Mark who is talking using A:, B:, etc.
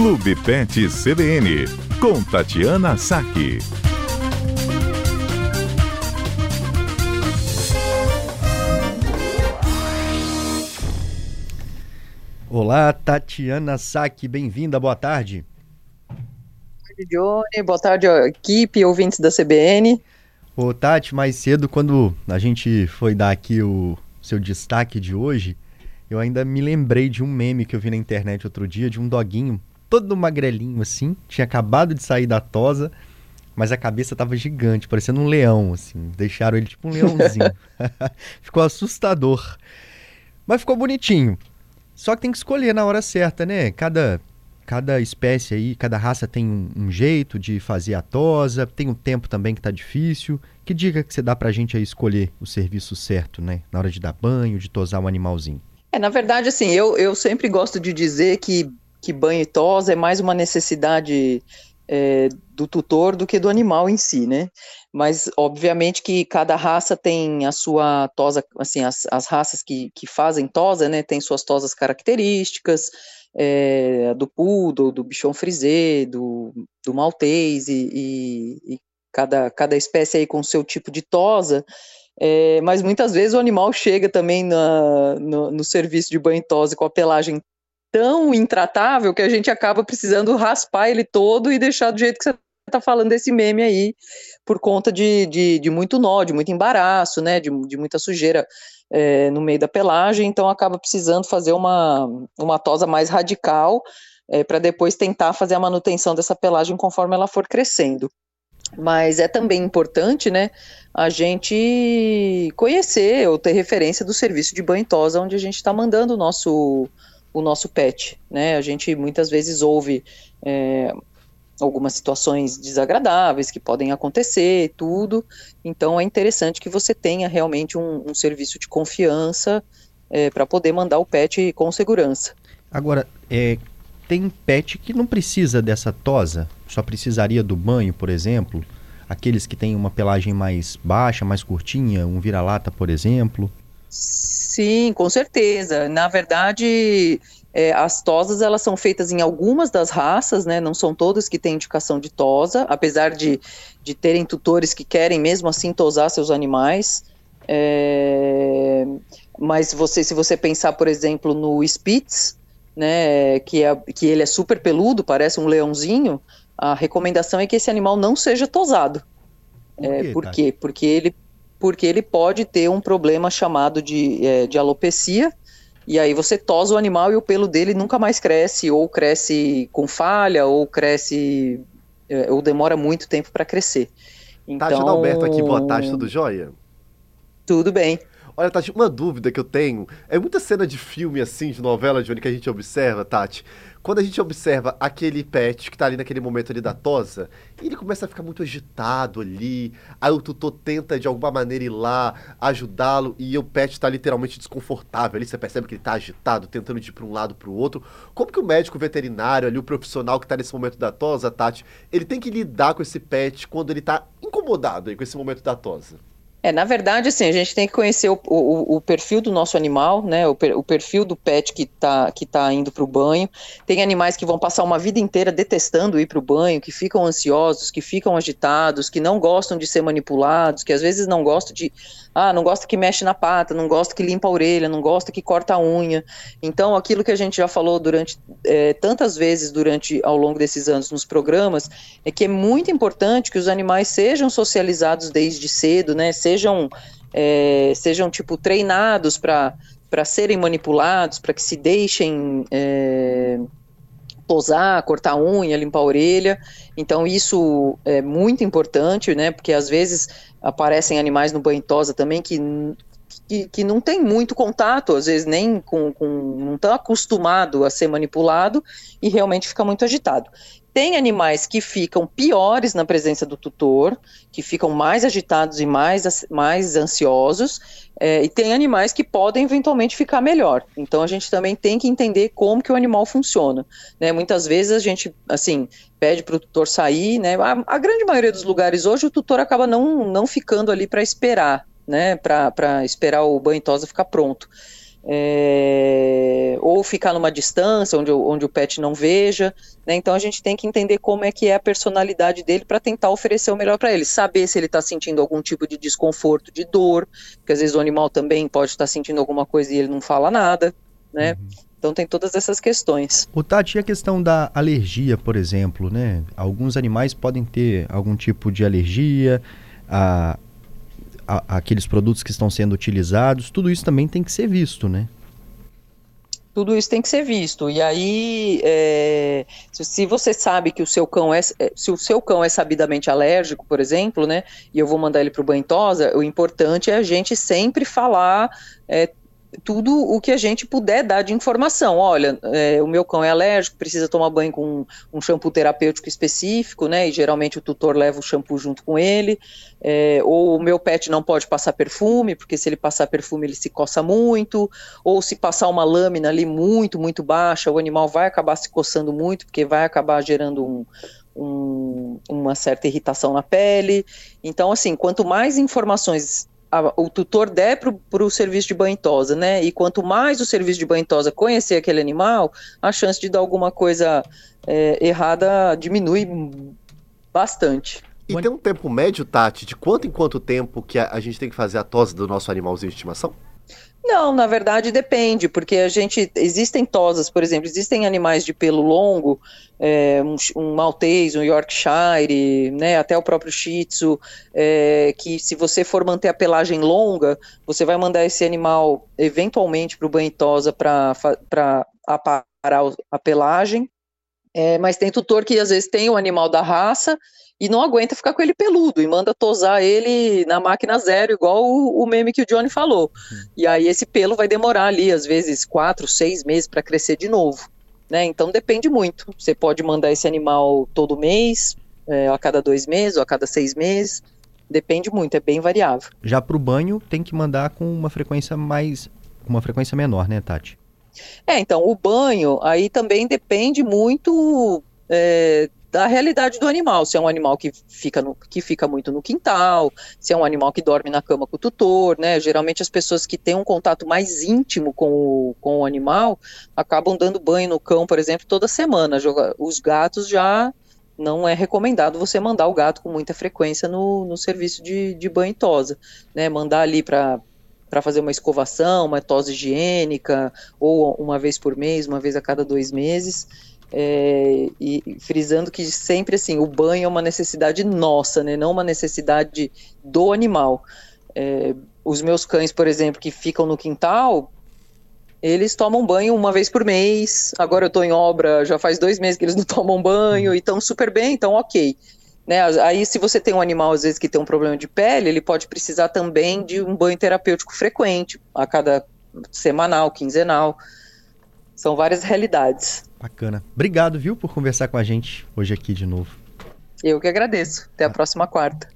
A: Clube Pet CBN, com Tatiana Saque.
B: Olá, Tatiana Saque, bem-vinda, boa tarde.
C: Boa tarde, Johnny, boa tarde, equipe, ouvintes da CBN.
B: Ô, Tati, mais cedo, quando a gente foi dar aqui o seu destaque de hoje, eu ainda me lembrei de um meme que eu vi na internet outro dia, de um doguinho todo magrelinho assim, tinha acabado de sair da tosa, mas a cabeça tava gigante, parecendo um leão, assim. Deixaram ele tipo um leãozinho. ficou assustador. Mas ficou bonitinho. Só que tem que escolher na hora certa, né? Cada, cada espécie aí, cada raça tem um, um jeito de fazer a tosa, tem um tempo também que tá difícil. Que dica que você dá pra gente aí escolher o serviço certo, né? Na hora de dar banho, de tosar o um animalzinho.
C: É, na verdade, assim, eu, eu sempre gosto de dizer que que banho e tosa é mais uma necessidade é, do tutor do que do animal em si, né? Mas, obviamente, que cada raça tem a sua tosa, assim, as, as raças que, que fazem tosa, né, tem suas tosas características, é, do poodle, do bichon frisé, do, do maltês, e, e, e, cada, cada espécie aí com seu tipo de tosa, é, mas muitas vezes o animal chega também na, no, no serviço de banho e tosa com a pelagem tão intratável que a gente acaba precisando raspar ele todo e deixar do jeito que você está falando desse meme aí, por conta de, de, de, muito nó, de muito embaraço, né, de, de muita sujeira é, no meio da pelagem, então acaba precisando fazer uma, uma tosa mais radical é, para depois tentar fazer a manutenção dessa pelagem conforme ela for crescendo. Mas é também importante, né, a gente conhecer ou ter referência do serviço de banho e tosa onde a gente está mandando o nosso o nosso pet, né? A gente muitas vezes ouve é, algumas situações desagradáveis que podem acontecer, tudo. Então é interessante que você tenha realmente um, um serviço de confiança é, para poder mandar o pet com segurança.
B: Agora, é, tem pet que não precisa dessa tosa, só precisaria do banho, por exemplo. Aqueles que têm uma pelagem mais baixa, mais curtinha, um vira-lata, por exemplo.
C: Sim, com certeza. Na verdade, é, as tosas elas são feitas em algumas das raças, né? Não são todas que têm indicação de tosa, apesar de, de terem tutores que querem mesmo assim tosar seus animais. É, mas você, se você pensar, por exemplo, no Spitz, né, que, é, que ele é super peludo, parece um leãozinho, a recomendação é que esse animal não seja tosado. Por, é, por quê? Porque ele porque ele pode ter um problema chamado de, é, de alopecia, e aí você tosa o animal e o pelo dele nunca mais cresce, ou cresce com falha, ou cresce, é, ou demora muito tempo para crescer.
D: Então... Tati Alberto aqui, boa tarde, tudo jóia?
C: Tudo bem.
D: Olha, Tati, uma dúvida que eu tenho. É muita cena de filme, assim, de novela, Johnny, que a gente observa, Tati. Quando a gente observa aquele pet que tá ali naquele momento ali da tosa, ele começa a ficar muito agitado ali, aí o tutor tenta de alguma maneira ir lá, ajudá-lo, e o pet tá literalmente desconfortável ali, você percebe que ele tá agitado, tentando ir para um lado para o outro. Como que o médico veterinário ali, o profissional que tá nesse momento da tosa, Tati, ele tem que lidar com esse pet quando ele tá incomodado aí com esse momento da tosa?
C: É, na verdade, assim, a gente tem que conhecer o, o, o perfil do nosso animal, né? O, per, o, perfil do pet que está que tá indo para o banho. Tem animais que vão passar uma vida inteira detestando ir para o banho, que ficam ansiosos, que ficam agitados, que não gostam de ser manipulados, que às vezes não gostam de. Ah, não gosta que mexe na pata, não gosta que limpa a orelha, não gosta que corta a unha. Então, aquilo que a gente já falou durante é, tantas vezes durante ao longo desses anos nos programas é que é muito importante que os animais sejam socializados desde cedo, né? Sejam, é, sejam tipo, treinados para serem manipulados, para que se deixem é, posar, cortar unha, limpar a orelha. Então, isso é muito importante, né? Porque às vezes aparecem animais no banho tosa também que que, que, não tem muito contato, às vezes nem com, com não estão acostumado a ser manipulado e realmente fica muito agitado. Tem animais que ficam piores na presença do tutor, que ficam mais agitados e mais, mais ansiosos, é, e tem animais que podem eventualmente ficar melhor. Então a gente também tem que entender como que o animal funciona. Né? Muitas vezes a gente, assim, pede para o tutor sair, né? A, a, grande maioria dos lugares hoje o tutor acaba não, não ficando ali para esperar, né? Para esperar o banho tosa ficar pronto. É, ou ou ficar numa distância onde, onde o pet não veja, né? Então a gente tem que entender como é que é a personalidade dele para tentar oferecer o melhor para ele, saber se ele está sentindo algum tipo de desconforto, de dor, porque às vezes o animal também pode estar tá sentindo alguma coisa e ele não fala nada, né? Uhum. Então tem todas essas questões.
B: O Tati, a questão da alergia, por exemplo, né? Alguns animais podem ter algum tipo de alergia a, a, aqueles produtos que estão sendo utilizados. Tudo isso também tem que ser visto, né?
C: tudo isso tem que ser visto. E aí, é, se, você sabe que o seu cão é, é, se o seu cão é sabidamente alérgico, por exemplo, né, e eu vou mandar ele para o banho o importante é a gente sempre falar é, tudo o que a gente puder dar de informação. Olha, é, o meu cão é alérgico, precisa tomar banho com um, shampoo terapêutico específico, né? E geralmente o tutor leva o shampoo junto com ele. É, ou o meu pet não pode passar perfume, porque se ele passar perfume ele se coça muito. Ou se passar uma lâmina ali muito, muito baixa, o animal vai acabar se coçando muito, porque vai acabar gerando um, um, uma certa irritação na pele. Então, assim, quanto mais informações a, o tutor der para o serviço de banho tosa, né? E quanto mais o serviço de banho tosa conhecer aquele animal, a chance de dar alguma coisa é, errada diminui bastante.
D: E tem um tempo médio, Tati, de quanto em quanto tempo que a, a gente tem que fazer a tosa do nosso animalzinho de estimação?
C: Não, na verdade depende, porque a gente existem tosas, por exemplo, existem animais de pelo longo, é, um, um maltese, um Yorkshire, né, até o próprio Shih Tzu, é, que se você for manter a pelagem longa, você vai mandar esse animal eventualmente para o banho tosa para aparar a pelagem. É, mas tem tutor que às vezes tem o animal da raça e não aguenta ficar com ele peludo e manda tosar ele na máquina zero, igual o, o meme que o Johnny falou. Uhum. E aí esse pelo vai demorar ali, às vezes, quatro, seis meses para crescer de novo. Né? Então depende muito. Você pode mandar esse animal todo mês, é, a cada dois meses, ou a cada seis meses. Depende muito, é bem variável.
B: Já para o banho tem que mandar com uma frequência mais. uma frequência menor, né, Tati?
C: É, então, o banho aí também depende muito é, da realidade do animal, se é um animal que fica, no, que fica muito no quintal, se é um animal que dorme na cama com o tutor, né? Geralmente as pessoas que têm um contato mais íntimo com o, com o animal acabam dando banho no cão, por exemplo, toda semana. Os gatos já não é recomendado você mandar o gato com muita frequência no, no serviço de, de banho e tosa, né? Mandar ali para para fazer uma escovação, uma tosse higiênica, ou uma vez por mês, uma vez a cada dois meses. É, e frisando que sempre assim, o banho é uma necessidade nossa, né, não uma necessidade do animal. É, os meus cães, por exemplo, que ficam no quintal, eles tomam banho uma vez por mês. Agora eu estou em obra, já faz dois meses que eles não tomam banho e estão super bem, então ok. Né? Aí, se você tem um animal, às vezes, que tem um problema de pele, ele pode precisar também de um banho terapêutico frequente, a cada semanal, quinzenal. São várias realidades.
B: Bacana. Obrigado, viu, por conversar com a gente hoje aqui de novo.
C: Eu que agradeço. Até a próxima quarta.